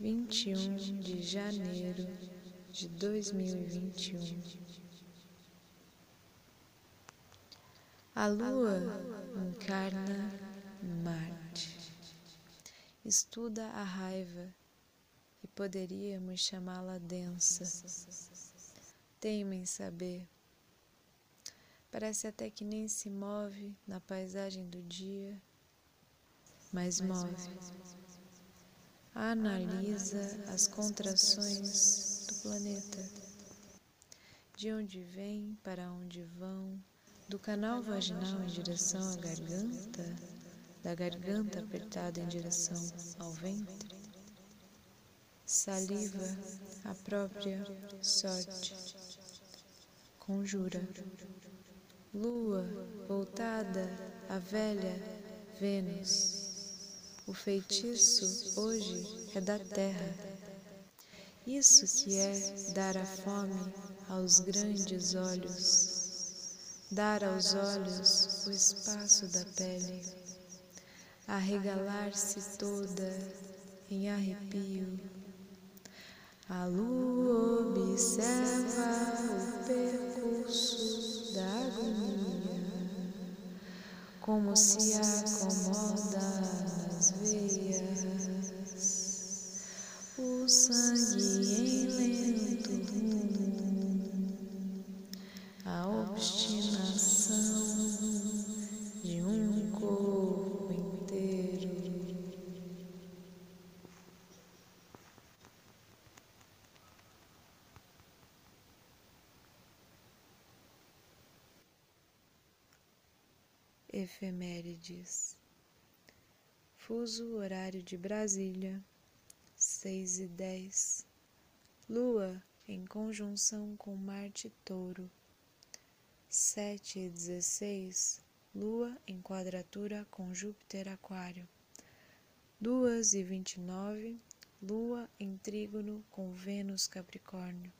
21 de janeiro de 2021. A lua encarna Marte. Estuda a raiva e poderíamos chamá-la densa. Teima em saber. Parece até que nem se move na paisagem do dia, mas move analisa as contrações do planeta, de onde vêm, para onde vão, do canal vaginal em direção à garganta, da garganta apertada em direção ao ventre. Saliva a própria sorte. Conjura. Lua voltada à velha Vênus o feitiço hoje é da terra. Isso que é dar a fome aos grandes olhos, dar aos olhos o espaço da pele, arregalar-se toda em arrepio. A lua observa o percurso da agonia, como se acomoda o sangue em lento a obstinação de um corpo inteiro. Efemérides fuso horário de Brasília, seis e dez. Lua em conjunção com Marte Touro, sete e dezesseis. Lua em quadratura com Júpiter Aquário, duas e vinte e nove. Lua em trígono com Vênus Capricórnio.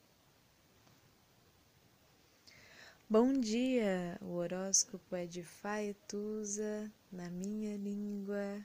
Bom dia! O horóscopo é de Faetusa na minha língua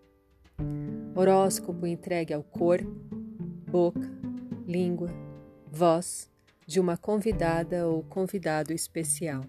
Horóscopo entregue ao cor, boca, língua, voz de uma convidada ou convidado especial.